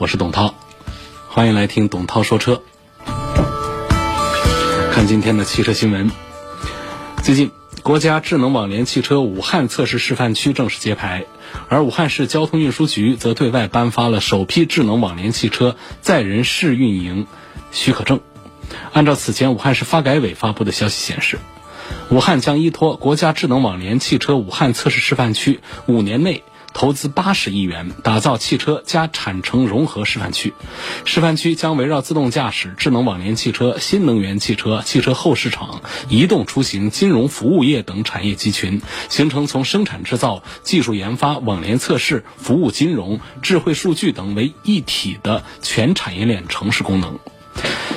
我是董涛，欢迎来听董涛说车。看今天的汽车新闻，最近国家智能网联汽车武汉测试示范区正式揭牌，而武汉市交通运输局则对外颁发了首批智能网联汽车载人试运营许可证。按照此前武汉市发改委发布的消息显示，武汉将依托国家智能网联汽车武汉测试示范区，五年内。投资八十亿元，打造汽车加产城融合示范区。示范区将围绕自动驾驶、智能网联汽车、新能源汽车、汽车后市场、移动出行、金融服务业等产业集群，形成从生产制造、技术研发、网联测试、服务金融、智慧数据等为一体的全产业链城市功能。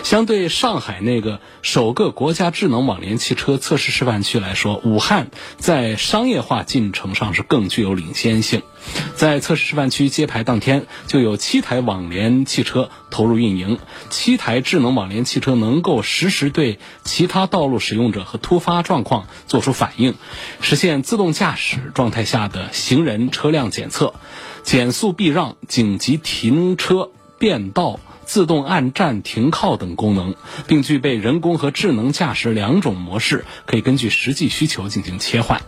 相对上海那个首个国家智能网联汽车测试示范区来说，武汉在商业化进程上是更具有领先性。在测试示范区揭牌当天，就有七台网联汽车投入运营，七台智能网联汽车能够实时对其他道路使用者和突发状况做出反应，实现自动驾驶状态下的行人、车辆检测、减速避让、紧急停车、变道。自动按站停靠等功能，并具备人工和智能驾驶两种模式，可以根据实际需求进行切换。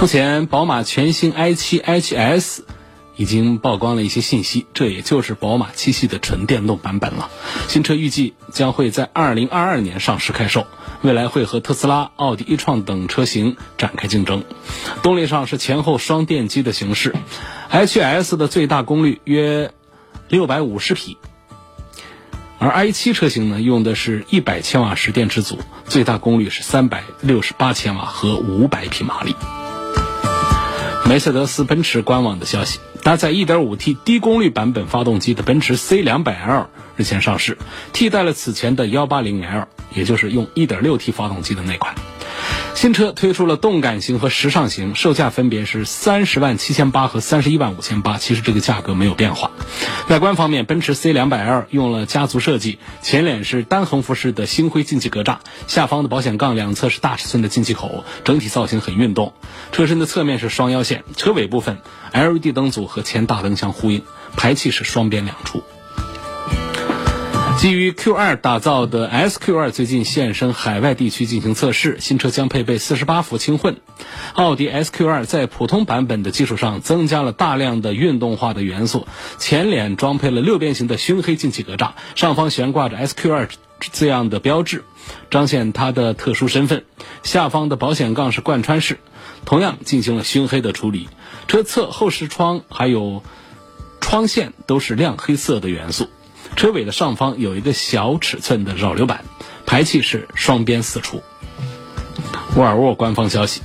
目前，宝马全新 i7 HS 已经曝光了一些信息，这也就是宝马七系的纯电动版本了。新车预计将会在2022年上市开售，未来会和特斯拉、奥迪 e 创等车型展开竞争。动力上是前后双电机的形式，HS 的最大功率约。六百五十匹，而 i7 车型呢，用的是一百千瓦时电池组，最大功率是三百六十八千瓦和五百匹马力。梅赛德斯奔驰官网的消息，搭载 1.5T 低功率版本发动机的奔驰 C200L 日前上市，替代了此前的 180L，也就是用 1.6T 发动机的那款。新车推出了动感型和时尚型，售价分别是三十万七千八和三十一万五千八。其实这个价格没有变化。外观方面，奔驰 C 两百 L 用了家族设计，前脸是单横幅式的星辉进气格栅，下方的保险杠两侧是大尺寸的进气口，整体造型很运动。车身的侧面是双腰线，车尾部分 LED 灯组和前大灯相呼应，排气是双边两出。基于 Q2 打造的 SQ2 最近现身海外地区进行测试，新车将配备48伏轻混。奥迪 SQ2 在普通版本的基础上增加了大量的运动化的元素，前脸装配了六边形的熏黑进气格栅，上方悬挂着 SQ2 字样的标志，彰显它的特殊身份。下方的保险杠是贯穿式，同样进行了熏黑的处理。车侧后视窗还有窗线都是亮黑色的元素。车尾的上方有一个小尺寸的扰流板，排气是双边四出。沃尔沃官方消息，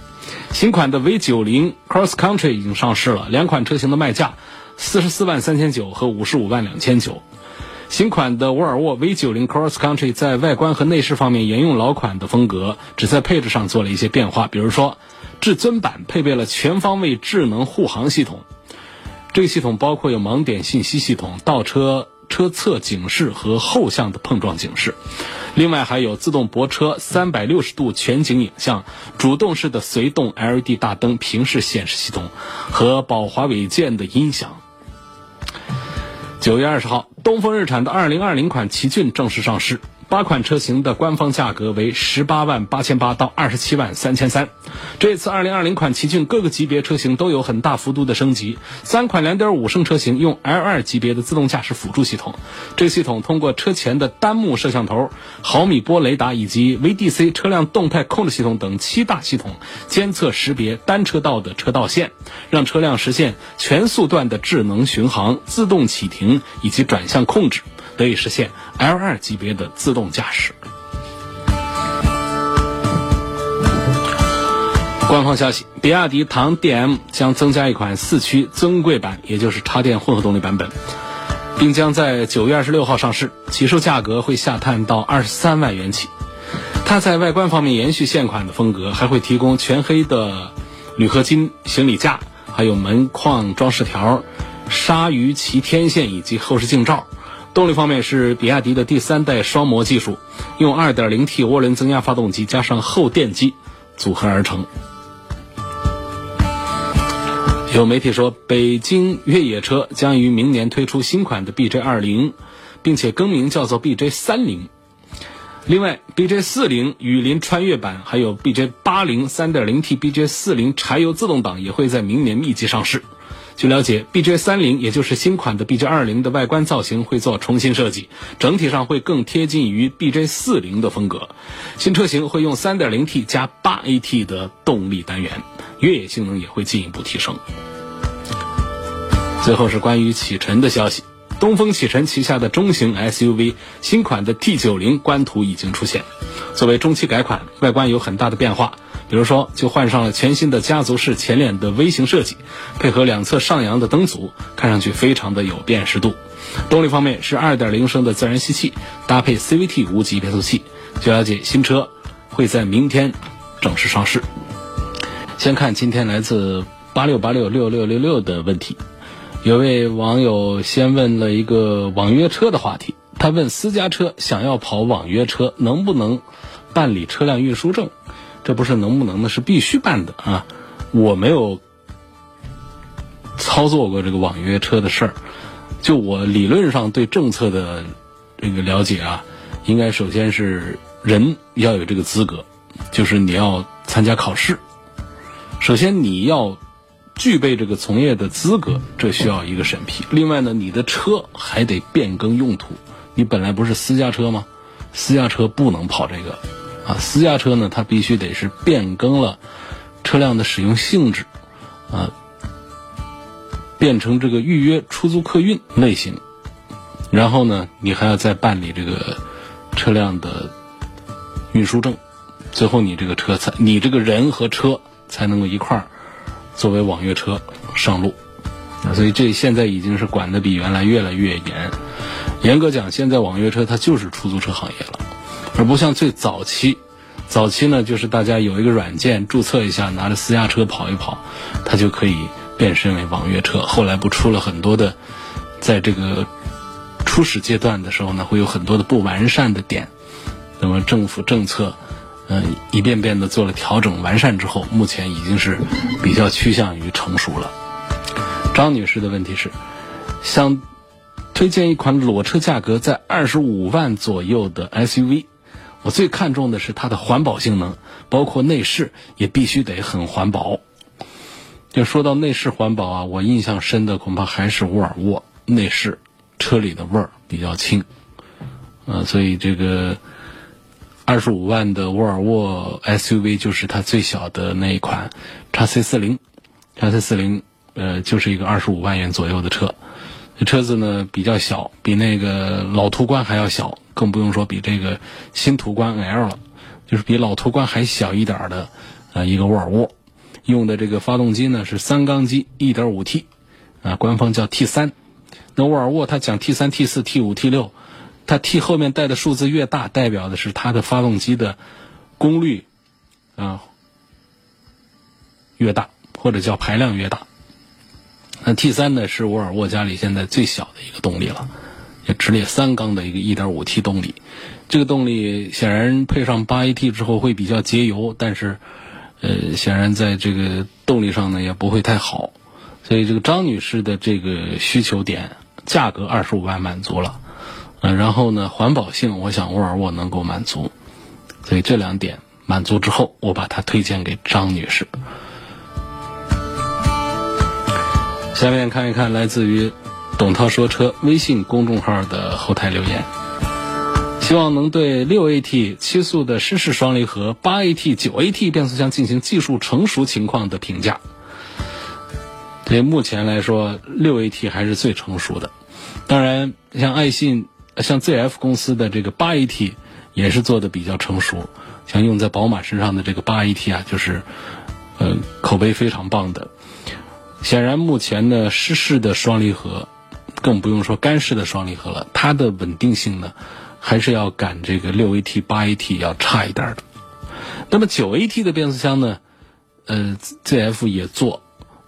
新款的 V90 Cross Country 已经上市了，两款车型的卖价四十四万三千九和五十五万两千九。新款的沃尔沃 V90 Cross Country 在外观和内饰方面沿用老款的风格，只在配置上做了一些变化，比如说至尊版配备了全方位智能护航系统，这个系统包括有盲点信息系统、倒车。车侧警示和后向的碰撞警示，另外还有自动泊车、三百六十度全景影像、主动式的随动 LED 大灯、平视显示系统和宝华韦健的音响。九月二十号，东风日产的二零二零款奇骏正式上市。八款车型的官方价格为十八万八千八到二十七万三千三。这次二零二零款奇骏各个级别车型都有很大幅度的升级。三款两点五升车型用 L 二级别的自动驾驶辅助系统，这个系统通过车前的单目摄像头、毫米波雷达以及 VDC 车辆动态控制系统等七大系统，监测识别单车道的车道线，让车辆实现全速段的智能巡航、自动启停以及转向控制。得以实现 L2 级别的自动驾驶。官方消息，比亚迪唐 DM 将增加一款四驱尊贵版，也就是插电混合动力版本，并将在九月二十六号上市，起售价格会下探到二十三万元起。它在外观方面延续现款的风格，还会提供全黑的铝合金行李架，还有门框装饰条、鲨鱼鳍天线以及后视镜罩。动力方面是比亚迪的第三代双模技术，用 2.0T 涡轮增压发动机加上后电机组合而成。有媒体说，北京越野车将于明年推出新款的 BJ20，并且更名叫做 BJ30。另外，BJ40 雨林穿越版，还有 BJ80 3.0T、BJ40 柴油自动挡也会在明年密集上市。据了解，BJ 三零也就是新款的 BJ 二零的外观造型会做重新设计，整体上会更贴近于 BJ 四零的风格。新车型会用 3.0T 加 8AT 的动力单元。越野性能也会进一步提升。最后是关于启辰的消息，东风启辰旗下的中型 SUV 新款的 T90 官图已经出现。作为中期改款，外观有很大的变化，比如说就换上了全新的家族式前脸的 V 型设计，配合两侧上扬的灯组，看上去非常的有辨识度。动力方面是2.0升的自然吸气，搭配 CVT 无级变速器。据了解，新车会在明天正式上市。先看今天来自八六八六六六六六的问题，有位网友先问了一个网约车的话题，他问私家车想要跑网约车能不能办理车辆运输证？这不是能不能的，是必须办的啊！我没有操作过这个网约车的事儿，就我理论上对政策的这个了解啊，应该首先是人要有这个资格，就是你要参加考试。首先，你要具备这个从业的资格，这需要一个审批。另外呢，你的车还得变更用途。你本来不是私家车吗？私家车不能跑这个啊。私家车呢，它必须得是变更了车辆的使用性质啊，变成这个预约出租客运类型。然后呢，你还要再办理这个车辆的运输证。最后，你这个车才，你这个人和车。才能够一块儿作为网约车上路，所以这现在已经是管的比原来越来越严。严格讲，现在网约车它就是出租车行业了，而不像最早期。早期呢，就是大家有一个软件注册一下，拿着私家车跑一跑，它就可以变身为网约车。后来不出了很多的，在这个初始阶段的时候呢，会有很多的不完善的点。那么政府政策。嗯，一遍遍的做了调整完善之后，目前已经是比较趋向于成熟了。张女士的问题是，想推荐一款裸车价格在二十五万左右的 SUV，我最看重的是它的环保性能，包括内饰也必须得很环保。就说到内饰环保啊，我印象深的恐怕还是沃尔沃内饰，车里的味儿比较轻，呃，所以这个。二十五万的沃尔沃 SUV 就是它最小的那一款，叉 C 四零，叉 C 四零，呃，就是一个二十五万元左右的车。车子呢比较小，比那个老途观还要小，更不用说比这个新途观 L 了，就是比老途观还小一点的，呃，一个沃尔沃。用的这个发动机呢是三缸机，一点五 T，啊，官方叫 T 三。那沃尔沃它讲 T 三、T 四、T 五、T 六。它 T 后面带的数字越大，代表的是它的发动机的功率啊越大，或者叫排量越大。那 T 三呢是沃尔沃家里现在最小的一个动力了，也直列三缸的一个 1.5T 动力。这个动力显然配上 8AT 之后会比较节油，但是呃显然在这个动力上呢也不会太好。所以这个张女士的这个需求点，价格二十五万满足了。嗯，然后呢，环保性，我想沃尔沃能够满足，所以这两点满足之后，我把它推荐给张女士。下面看一看来自于董涛说车微信公众号的后台留言，希望能对六 AT 七速的湿式双离合、八 AT 九 AT 变速箱进行技术成熟情况的评价。对目前来说，六 AT 还是最成熟的，当然像爱信。像 ZF 公司的这个八 AT 也是做的比较成熟，像用在宝马身上的这个八 AT 啊，就是呃，口碑非常棒的。显然，目前呢，湿式的双离合，更不用说干式的双离合了，它的稳定性呢，还是要赶这个六 AT、八 AT 要差一点的。那么九 AT 的变速箱呢，呃，ZF 也做，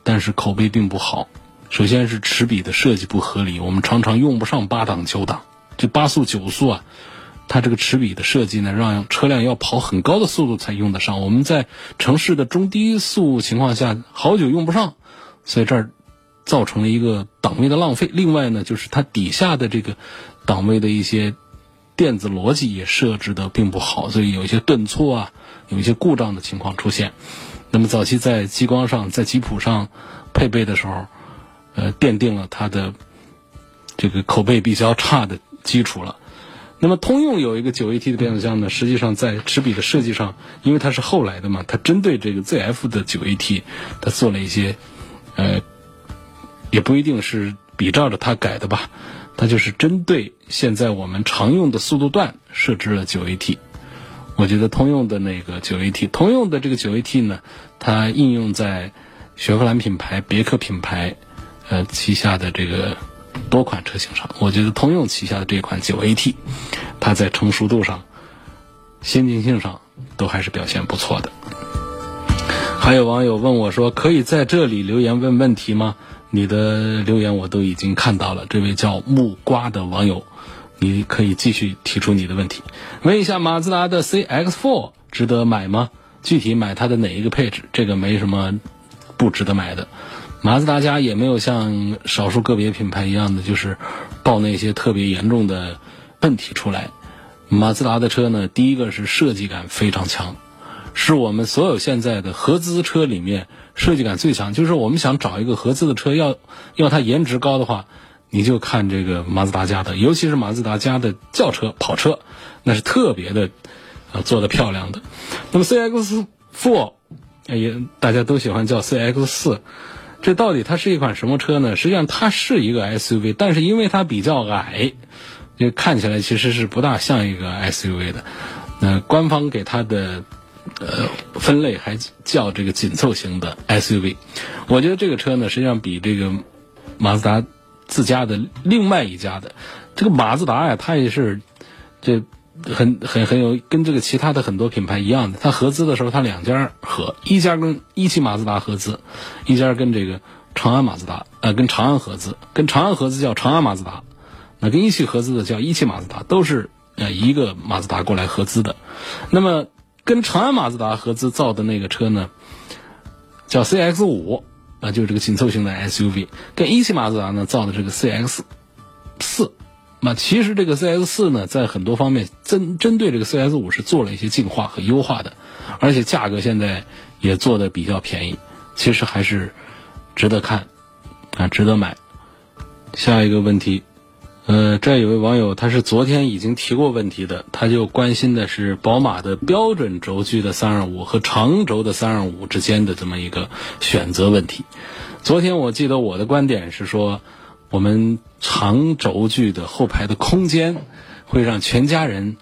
但是口碑并不好。首先是齿比的设计不合理，我们常常用不上八档九档，这八速九速啊，它这个齿比的设计呢，让车辆要跑很高的速度才用得上。我们在城市的中低速情况下，好久用不上。所以这儿造成了一个档位的浪费。另外呢，就是它底下的这个档位的一些电子逻辑也设置的并不好，所以有一些顿挫啊，有一些故障的情况出现。那么早期在激光上、在吉普上配备的时候，呃，奠定了它的这个口碑比较差的基础了。那么通用有一个九 AT 的变速箱呢，实际上在齿比的设计上，因为它是后来的嘛，它针对这个 ZF 的九 AT，它做了一些。呃，也不一定是比照着它改的吧，它就是针对现在我们常用的速度段设置了九 AT。我觉得通用的那个九 AT，通用的这个九 AT 呢，它应用在雪佛兰品牌、别克品牌呃旗下的这个多款车型上。我觉得通用旗下的这款九 AT，它在成熟度上、先进性上都还是表现不错的。还有网友问我说：“可以在这里留言问问题吗？”你的留言我都已经看到了。这位叫木瓜的网友，你可以继续提出你的问题。问一下，马自达的 CX-4 值得买吗？具体买它的哪一个配置？这个没什么不值得买的。马自达家也没有像少数个别品牌一样的，就是爆那些特别严重的问题出来。马自达的车呢，第一个是设计感非常强。是我们所有现在的合资车里面设计感最强。就是我们想找一个合资的车，要要它颜值高的话，你就看这个马自达家的，尤其是马自达家的轿车、跑车，那是特别的，呃，做的漂亮的。那么 CX4 也大家都喜欢叫 CX4，这到底它是一款什么车呢？实际上它是一个 SUV，但是因为它比较矮，就看起来其实是不大像一个 SUV 的。那官方给它的。呃，分类还叫这个紧凑型的 SUV，我觉得这个车呢，实际上比这个马自达自家的另外一家的这个马自达呀，它也是这很很很有跟这个其他的很多品牌一样的，它合资的时候它两家合，一家跟一汽马自达合资，一家跟这个长安马自达呃跟长安合资，跟长安合资叫长安马自达，那跟一汽合资的叫一汽马自达，都是呃一个马自达过来合资的，那么。跟长安马自达合资造的那个车呢，叫 CX 五，啊，就是这个紧凑型的 SUV。跟一汽马自达呢造的这个 CX 四，那其实这个 CS 四呢，在很多方面针针对这个 CS 五是做了一些进化和优化的，而且价格现在也做的比较便宜，其实还是值得看，啊，值得买。下一个问题。呃，这有位网友，他是昨天已经提过问题的，他就关心的是宝马的标准轴距的三二五和长轴的三二五之间的这么一个选择问题。昨天我记得我的观点是说，我们长轴距的后排的空间会让全家人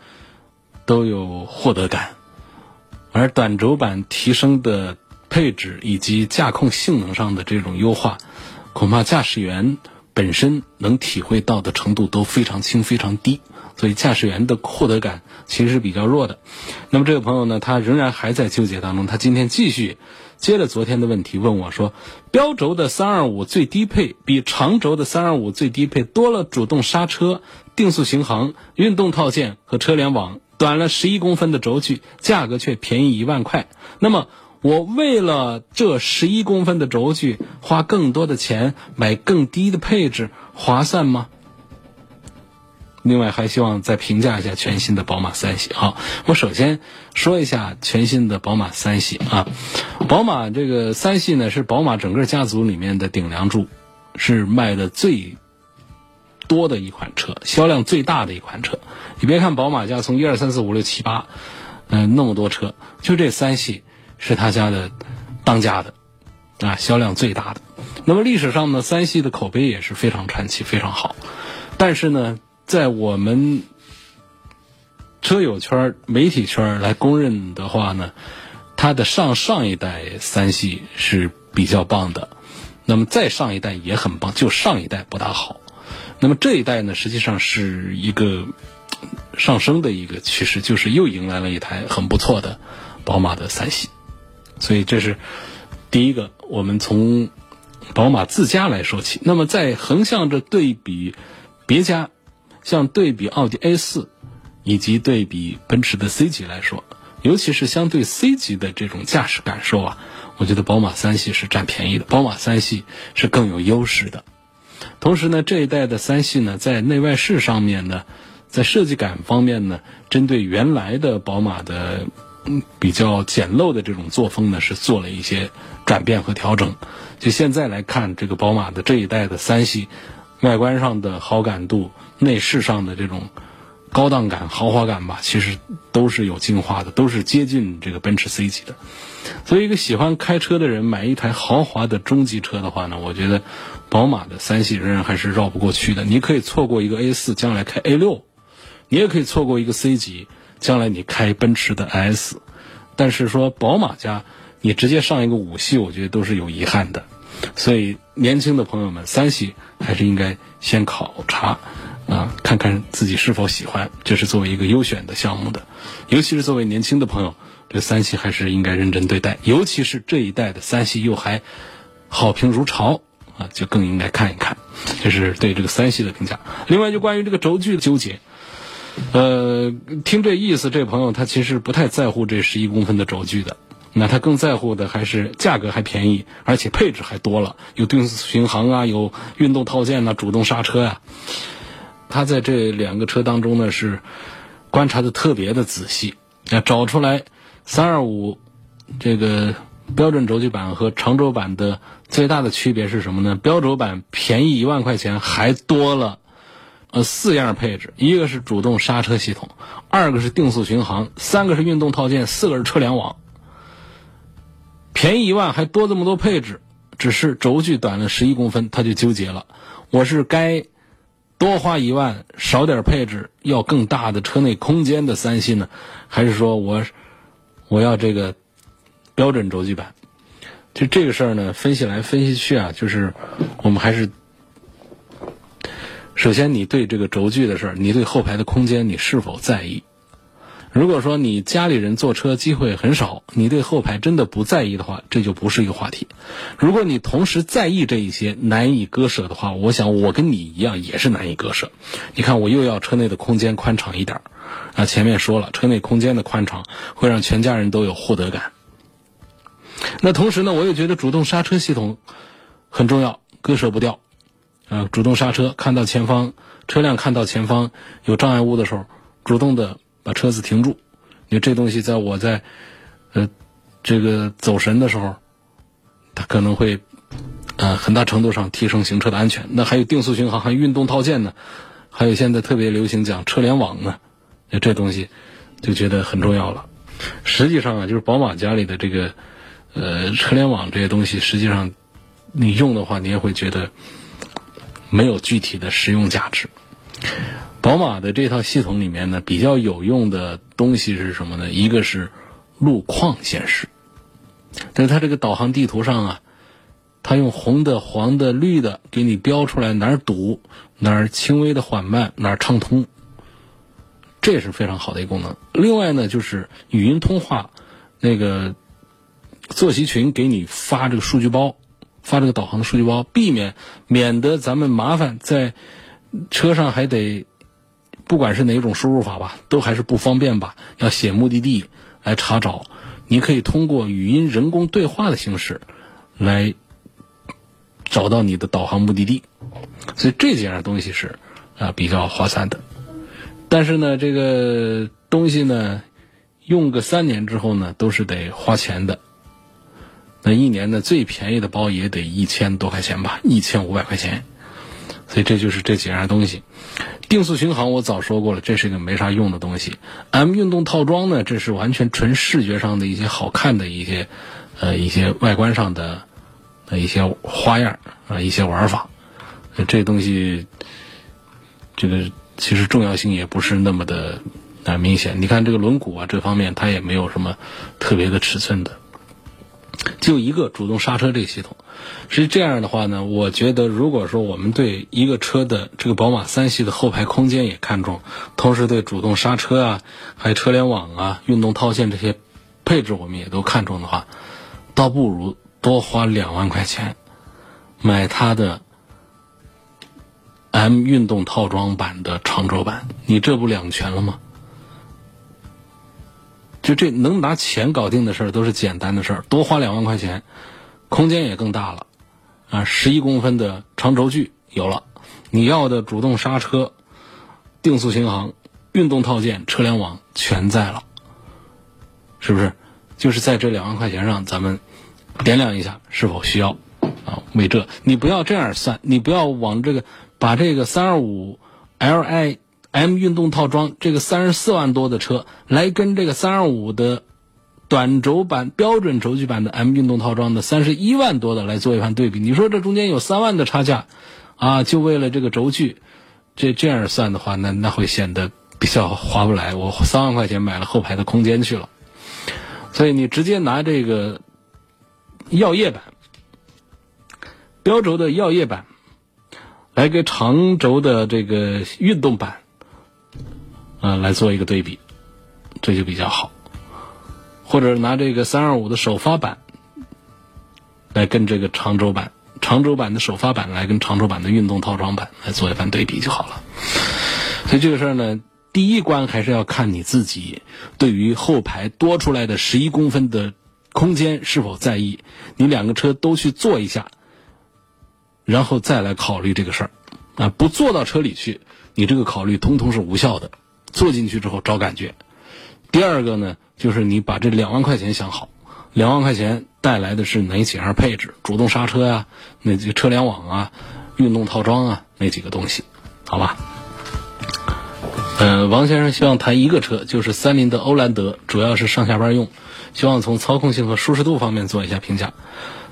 都有获得感，而短轴版提升的配置以及驾控性能上的这种优化，恐怕驾驶员。本身能体会到的程度都非常轻、非常低，所以驾驶员的获得感其实是比较弱的。那么这位朋友呢，他仍然还在纠结当中。他今天继续接着昨天的问题问我说：“标轴的三二五最低配比长轴的三二五最低配多了主动刹车、定速巡航、运动套件和车联网，短了十一公分的轴距，价格却便宜一万块。那么？”我为了这十一公分的轴距，花更多的钱买更低的配置，划算吗？另外，还希望再评价一下全新的宝马三系。好，我首先说一下全新的宝马三系啊。宝马这个三系呢，是宝马整个家族里面的顶梁柱，是卖的最多的一款车，销量最大的一款车。你别看宝马家从一二三四五六七八，嗯，那么多车，就这三系。是他家的当家的啊，销量最大的。那么历史上呢，三系的口碑也是非常传奇、非常好。但是呢，在我们车友圈、媒体圈来公认的话呢，它的上上一代三系是比较棒的，那么再上一代也很棒，就上一代不大好。那么这一代呢，实际上是一个上升的一个趋势，就是又迎来了一台很不错的宝马的三系。所以这是第一个，我们从宝马自家来说起。那么在横向着对比别家，像对比奥迪 A 四以及对比奔驰的 C 级来说，尤其是相对 C 级的这种驾驶感受啊，我觉得宝马三系是占便宜的，宝马三系是更有优势的。同时呢，这一代的三系呢，在内外饰上面呢，在设计感方面呢，针对原来的宝马的嗯比较简陋的这种作风呢，是做了一些转变和调整。就现在来看，这个宝马的这一代的三系，外观上的好感度、内饰上的这种高档感、豪华感吧，其实都是有进化的，都是接近这个奔驰 C 级的。所以，一个喜欢开车的人买一台豪华的中级车的话呢，我觉得宝马的三系仍然还是绕不过去的。你可以错过一个 A 四，将来开 A 六；你也可以错过一个 C 级，将来你开奔驰的 S。但是说宝马家，你直接上一个五系，我觉得都是有遗憾的。所以，年轻的朋友们，三系还是应该先考察啊，看看自己是否喜欢，这是作为一个优选的项目的。尤其是作为年轻的朋友。这三系还是应该认真对待，尤其是这一代的三系又还好评如潮啊，就更应该看一看。这是对这个三系的评价。另外，就关于这个轴距的纠结，呃，听这意思，这朋友他其实不太在乎这十一公分的轴距的，那他更在乎的还是价格还便宜，而且配置还多了，有定速巡航啊，有运动套件呐，主动刹车呀。他在这两个车当中呢，是观察的特别的仔细，要找出来。三二五，这个标准轴距版和长轴版的最大的区别是什么呢？标轴版便宜一万块钱，还多了呃四样配置，一个是主动刹车系统，二个是定速巡航，三个是运动套件，四个是车联网。便宜一万还多这么多配置，只是轴距短了十一公分，他就纠结了。我是该多花一万，少点配置，要更大的车内空间的三系呢，还是说我？我要这个标准轴距版，就这个事儿呢，分析来分析去啊，就是我们还是首先你对这个轴距的事儿，你对后排的空间你是否在意？如果说你家里人坐车机会很少，你对后排真的不在意的话，这就不是一个话题。如果你同时在意这一些难以割舍的话，我想我跟你一样也是难以割舍。你看，我又要车内的空间宽敞一点。啊，前面说了，车内空间的宽敞会让全家人都有获得感。那同时呢，我也觉得主动刹车系统很重要，割舍不掉。啊，主动刹车，看到前方车辆看到前方有障碍物的时候，主动的把车子停住。因为这东西在我在呃这个走神的时候，它可能会呃很大程度上提升行车的安全。那还有定速巡航，还有运动套件呢，还有现在特别流行讲车联网呢。那这东西就觉得很重要了。实际上啊，就是宝马家里的这个呃车联网这些东西，实际上你用的话，你也会觉得没有具体的实用价值。宝马的这套系统里面呢，比较有用的东西是什么呢？一个是路况显示，在它这个导航地图上啊，它用红的、黄的、绿的给你标出来哪儿堵、哪儿轻微的缓慢、哪儿畅通。这也是非常好的一个功能。另外呢，就是语音通话，那个坐席群给你发这个数据包，发这个导航的数据包，避免免得咱们麻烦在车上还得，不管是哪种输入法吧，都还是不方便吧。要写目的地来查找，你可以通过语音人工对话的形式来找到你的导航目的地。所以这几样东西是啊比较划算的。但是呢，这个东西呢，用个三年之后呢，都是得花钱的。那一年呢，最便宜的包也得一千多块钱吧，一千五百块钱。所以这就是这几样东西。定速巡航我早说过了，这是一个没啥用的东西。M 运动套装呢，这是完全纯视觉上的一些好看的一些，呃，一些外观上的，一些花样啊，一些玩法。这东西，这个。其实重要性也不是那么的啊，明显，你看这个轮毂啊，这方面它也没有什么特别的尺寸的，就一个主动刹车这个系统。是这样的话呢，我觉得如果说我们对一个车的这个宝马三系的后排空间也看重，同时对主动刹车啊、还有车联网啊、运动套件这些配置我们也都看重的话，倒不如多花两万块钱买它的 M 运动套装版的长轴版，你这不两全了吗？就这能拿钱搞定的事儿都是简单的事儿，多花两万块钱，空间也更大了，啊，十一公分的长轴距有了，你要的主动刹车、定速巡航、运动套件、车联网全在了，是不是？就是在这两万块钱上，咱们掂量一下是否需要啊？为这，你不要这样算，你不要往这个把这个三二五 Li。M 运动套装这个三十四万多的车来跟这个三二五的短轴版标准轴距版的 M 运动套装的三十一万多的来做一番对比，你说这中间有三万的差价，啊，就为了这个轴距，这这样算的话，那那会显得比较划不来。我三万块钱买了后排的空间去了，所以你直接拿这个耀夜版标轴的耀夜版来给长轴的这个运动版。啊，来做一个对比，这就比较好。或者拿这个三二五的首发版来跟这个长轴版、长轴版的首发版来跟长轴版的运动套装版来做一番对比就好了。所以这个事儿呢，第一关还是要看你自己对于后排多出来的十一公分的空间是否在意。你两个车都去坐一下，然后再来考虑这个事儿。啊，不坐到车里去，你这个考虑通通是无效的。坐进去之后找感觉。第二个呢，就是你把这两万块钱想好，两万块钱带来的是哪几样配置？主动刹车呀，那几个车联网啊，运动套装啊，那几个东西，好吧？呃，王先生希望谈一个车，就是三菱的欧蓝德，主要是上下班用，希望从操控性和舒适度方面做一下评价。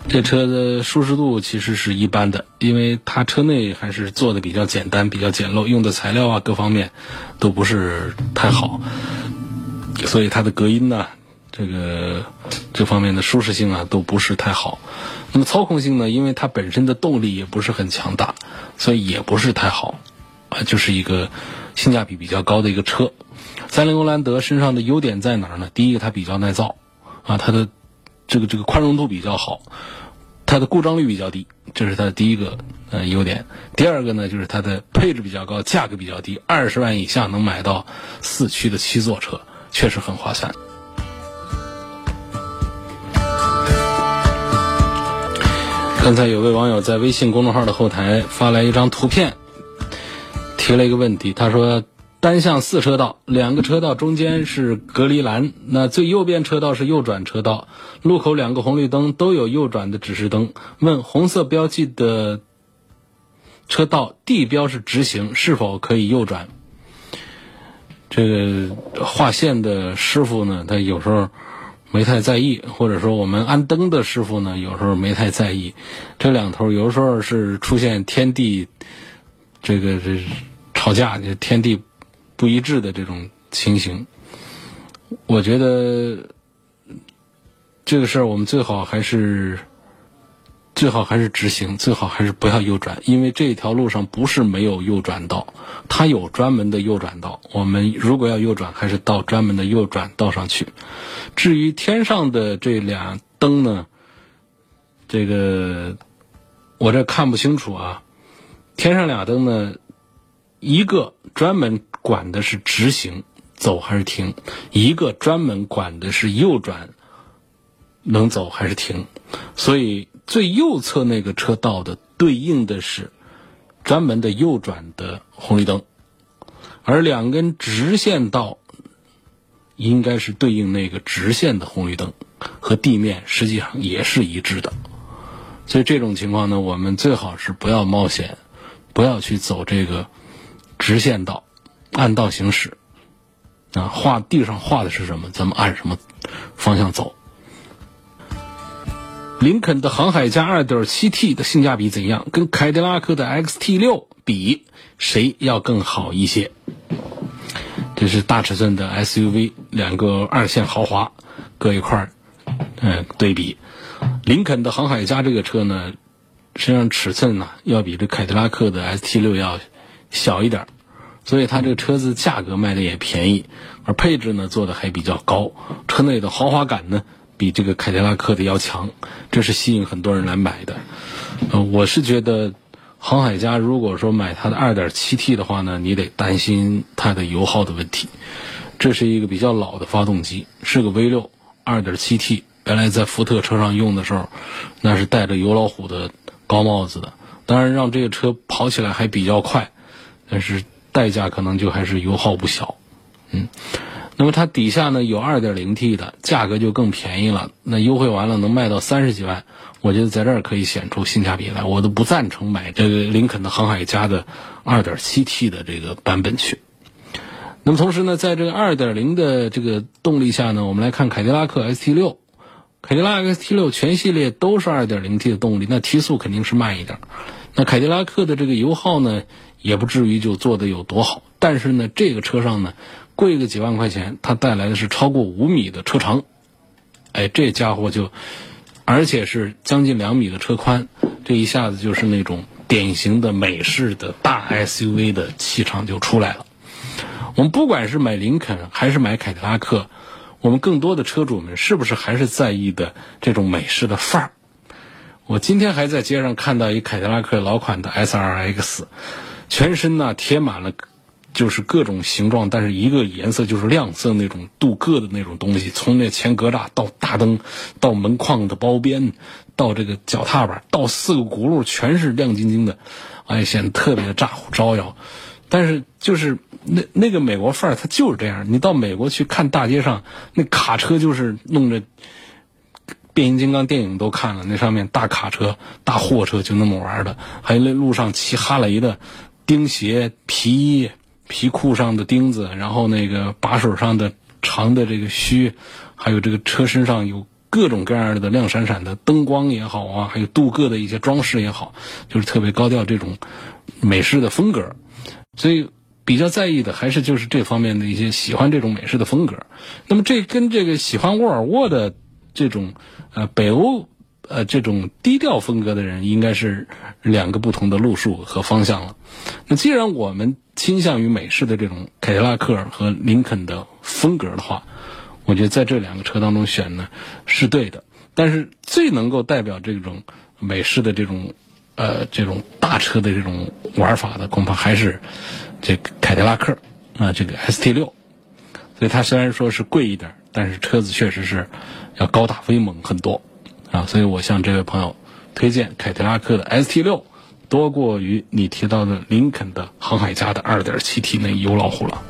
这车的舒适度其实是一般的，因为它车内还是做的比较简单、比较简陋，用的材料啊各方面都不是太好，所以它的隔音呢，这个这方面的舒适性啊都不是太好。那么操控性呢，因为它本身的动力也不是很强大，所以也不是太好，啊，就是一个性价比比较高的一个车。三菱欧蓝德身上的优点在哪儿呢？第一个，它比较耐造，啊，它的。这个这个宽容度比较好，它的故障率比较低，这是它的第一个呃优点。第二个呢，就是它的配置比较高，价格比较低，二十万以下能买到四驱的七座车，确实很划算。刚才有位网友在微信公众号的后台发来一张图片，提了一个问题，他说。单向四车道，两个车道中间是隔离栏。那最右边车道是右转车道，路口两个红绿灯都有右转的指示灯。问红色标记的车道地标是直行，是否可以右转？这个画线的师傅呢，他有时候没太在意，或者说我们安灯的师傅呢，有时候没太在意。这两头有时候是出现天地这个这吵架，就天地。不一致的这种情形，我觉得这个事儿我们最好还是最好还是直行，最好还是不要右转，因为这条路上不是没有右转道，它有专门的右转道。我们如果要右转，还是到专门的右转道上去。至于天上的这俩灯呢，这个我这看不清楚啊。天上俩灯呢，一个专门。管的是直行走还是停，一个专门管的是右转能走还是停，所以最右侧那个车道的对应的是专门的右转的红绿灯，而两根直线道应该是对应那个直线的红绿灯，和地面实际上也是一致的，所以这种情况呢，我们最好是不要冒险，不要去走这个直线道。按道行驶，啊，画地上画的是什么，咱们按什么方向走。林肯的航海家 2.7T 的性价比怎样？跟凯迪拉克的 XT6 比，谁要更好一些？这是大尺寸的 SUV，两个二线豪华搁一块儿，嗯，对比。林肯的航海家这个车呢，实际上尺寸呢要比这凯迪拉克的 ST 六要小一点，所以它这个车子价格卖的也便宜，而配置呢做的还比较高，车内的豪华感呢比这个凯迪拉克的要强，这是吸引很多人来买的。呃，我是觉得航海家如果说买它的 2.7T 的话呢，你得担心它的油耗的问题。这是一个比较老的发动机，是个 V6 2.7T。原来在福特车上用的时候，那是戴着油老虎的高帽子的。当然，让这个车跑起来还比较快，但是代价可能就还是油耗不小。嗯，那么它底下呢有 2.0T 的，价格就更便宜了。那优惠完了能卖到三十几万，我觉得在这儿可以显出性价比来。我都不赞成买这个林肯的航海家的 2.7T 的这个版本去。那么同时呢，在这个2.0的这个动力下呢，我们来看凯迪拉克 ST6。凯迪拉克 ST6 全系列都是 2.0T 的动力，那提速肯定是慢一点。那凯迪拉克的这个油耗呢，也不至于就做的有多好。但是呢，这个车上呢，贵个几万块钱，它带来的是超过五米的车长，哎，这家伙就，而且是将近两米的车宽，这一下子就是那种典型的美式的大 SUV 的气场就出来了。我们不管是买林肯还是买凯迪拉克。我们更多的车主们是不是还是在意的这种美式的范儿？我今天还在街上看到一凯迪拉克老款的 SRX，全身呢贴满了就是各种形状，但是一个颜色就是亮色那种镀铬的那种东西，从那前格栅到大灯，到门框的包边，到这个脚踏板，到四个轱辘全是亮晶晶的，哎，显得特别的咋呼招摇。但是就是那那个美国范儿，它就是这样。你到美国去看大街上那卡车，就是弄着变形金刚电影都看了，那上面大卡车、大货车就那么玩的。还有那路上骑哈雷的，钉鞋、皮衣、皮裤上的钉子，然后那个把手上的长的这个须，还有这个车身上有各种各样的亮闪闪的灯光也好啊，还有镀铬的一些装饰也好，就是特别高调这种美式的风格。所以比较在意的还是就是这方面的一些喜欢这种美式的风格。那么这跟这个喜欢沃尔沃的这种呃北欧呃这种低调风格的人应该是两个不同的路数和方向了。那既然我们倾向于美式的这种凯迪拉克和林肯的风格的话，我觉得在这两个车当中选呢是对的。但是最能够代表这种美式的这种。呃，这种大车的这种玩法的，恐怕还是这个凯迪拉克啊，这个 ST 六。所以它虽然说是贵一点，但是车子确实是要高大威猛很多啊。所以我向这位朋友推荐凯迪拉克的 ST 六，多过于你提到的林肯的航海家的 2.7T 那油老虎了。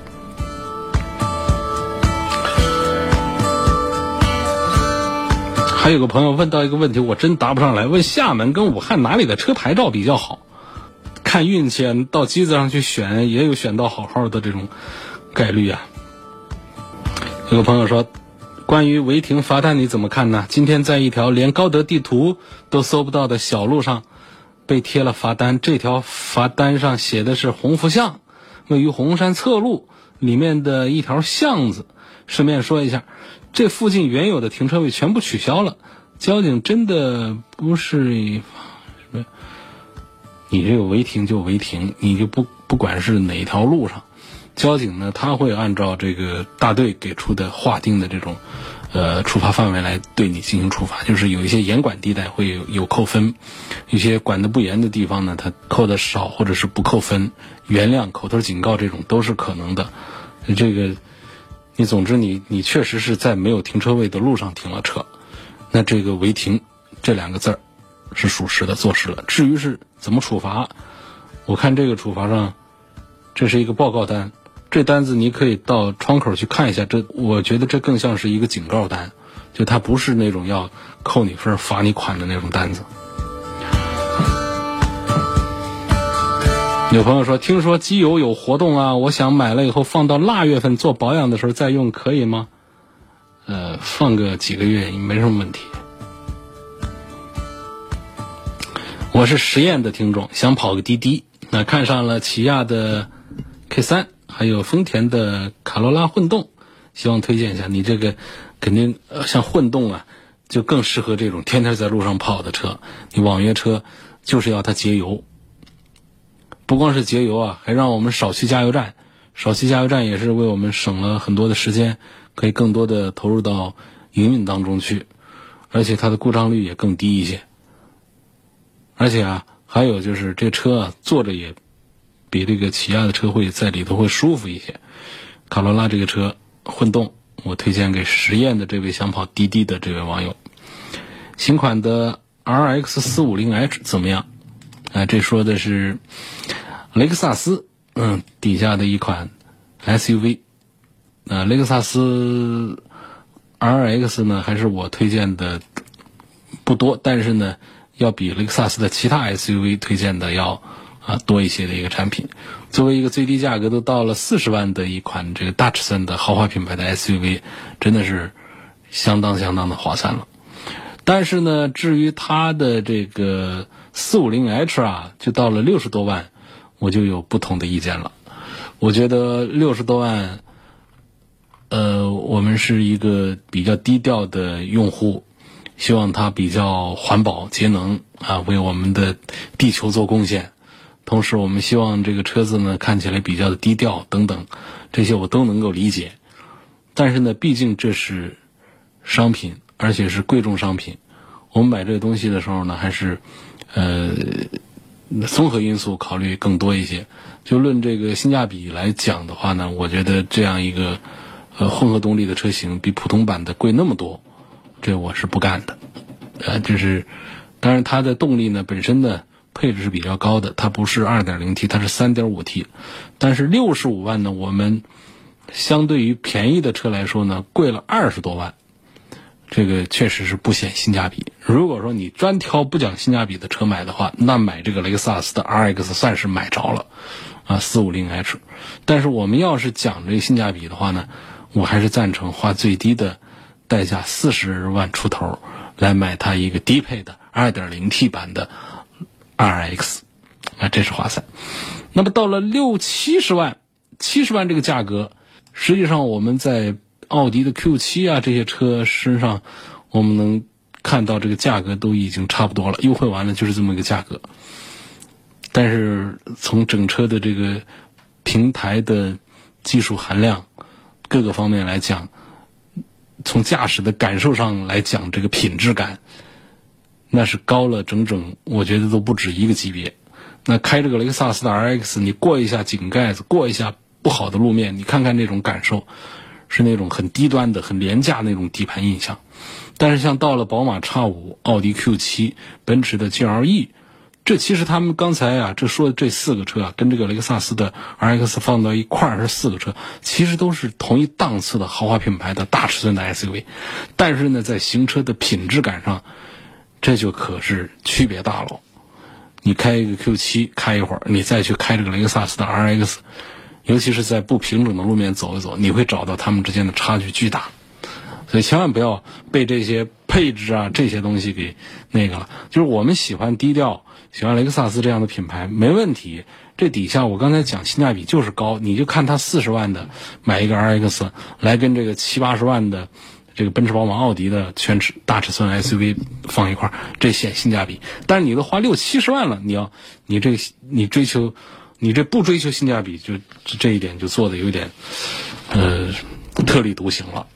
还有个朋友问到一个问题，我真答不上来。问厦门跟武汉哪里的车牌照比较好？看运气，到机子上去选，也有选到好好的这种概率啊。有个朋友说，关于违停罚单你怎么看呢？今天在一条连高德地图都搜不到的小路上，被贴了罚单。这条罚单上写的是鸿福巷，位于红山侧路里面的一条巷子。顺便说一下。这附近原有的停车位全部取消了，交警真的不是什么？你这个违停就违停，你就不不管是哪条路上，交警呢他会按照这个大队给出的划定的这种呃处罚范围来对你进行处罚。就是有一些严管地带会有有扣分，一些管得不严的地方呢，他扣的少或者是不扣分，原谅、口头警告这种都是可能的。这个。你总之，你你确实是在没有停车位的路上停了车，那这个违停这两个字儿是属实的，坐实了。至于是怎么处罚，我看这个处罚上，这是一个报告单，这单子你可以到窗口去看一下。这我觉得这更像是一个警告单，就它不是那种要扣你分、罚你款的那种单子。有朋友说：“听说机油有活动啊，我想买了以后放到腊月份做保养的时候再用，可以吗？”呃，放个几个月也没什么问题。我是实验的听众，想跑个滴滴，那看上了起亚的 K 三还有丰田的卡罗拉混动，希望推荐一下。你这个肯定呃像混动啊，就更适合这种天天在路上跑的车。你网约车就是要它节油，不光是节油啊，还让我们少去加油站，少去加油站也是为我们省了很多的时间，可以更多的投入到营运当中去，而且它的故障率也更低一些。而且啊，还有就是这车啊坐着也。比这个起亚的车会在里头会舒服一些。卡罗拉这个车混动，我推荐给实验的这位想跑滴滴的这位网友。新款的 RX 四五零 H 怎么样？啊，这说的是雷克萨斯嗯底下的一款 SUV。呃，雷克萨斯 RX 呢，还是我推荐的不多，但是呢，要比雷克萨斯的其他 SUV 推荐的要。啊，多一些的一个产品，作为一个最低价格都到了四十万的一款这个大尺寸的豪华品牌的 SUV，真的是相当相当的划算了。但是呢，至于它的这个四五零 H 啊，就到了六十多万，我就有不同的意见了。我觉得六十多万，呃，我们是一个比较低调的用户，希望它比较环保节能啊，为我们的地球做贡献。同时，我们希望这个车子呢看起来比较的低调等等，这些我都能够理解。但是呢，毕竟这是商品，而且是贵重商品。我们买这个东西的时候呢，还是呃综合因素考虑更多一些。就论这个性价比来讲的话呢，我觉得这样一个呃混合动力的车型比普通版的贵那么多，这我是不干的。呃，就是当然它的动力呢本身呢。配置是比较高的，它不是 2.0T，它是 3.5T，但是65万呢，我们相对于便宜的车来说呢，贵了二十多万，这个确实是不显性价比。如果说你专挑不讲性价比的车买的话，那买这个雷克萨斯的 RX 算是买着了啊，450H。但是我们要是讲这个性价比的话呢，我还是赞成花最低的代价四十万出头来买它一个低配的 2.0T 版的。R X，啊，这是划算。那么到了六七十万，七十万这个价格，实际上我们在奥迪的 Q 七啊这些车身上，我们能看到这个价格都已经差不多了，优惠完了就是这么一个价格。但是从整车的这个平台的技术含量各个方面来讲，从驾驶的感受上来讲，这个品质感。那是高了整整，我觉得都不止一个级别。那开这个雷克萨斯的 RX，你过一下井盖子，过一下不好的路面，你看看那种感受，是那种很低端的、很廉价那种底盘印象。但是像到了宝马 X5、奥迪 Q7、奔驰的 GLE，这其实他们刚才啊，这说的这四个车啊，跟这个雷克萨斯的 RX 放到一块儿是四个车，其实都是同一档次的豪华品牌的大尺寸的 SUV。但是呢，在行车的品质感上，这就可是区别大了。你开一个 Q 七开一会儿，你再去开这个雷克萨斯的 RX，尤其是在不平整的路面走一走，你会找到它们之间的差距巨大。所以千万不要被这些配置啊这些东西给那个了。就是我们喜欢低调，喜欢雷克萨斯这样的品牌没问题。这底下我刚才讲性价比就是高，你就看它四十万的买一个 RX 来跟这个七八十万的。这个奔驰、宝马、奥迪的全尺大尺寸 SUV 放一块，这显性价比。但是你都花六七十万了，你要你这你追求，你这不追求性价比，就这一点就做的有点，呃，特立独行了。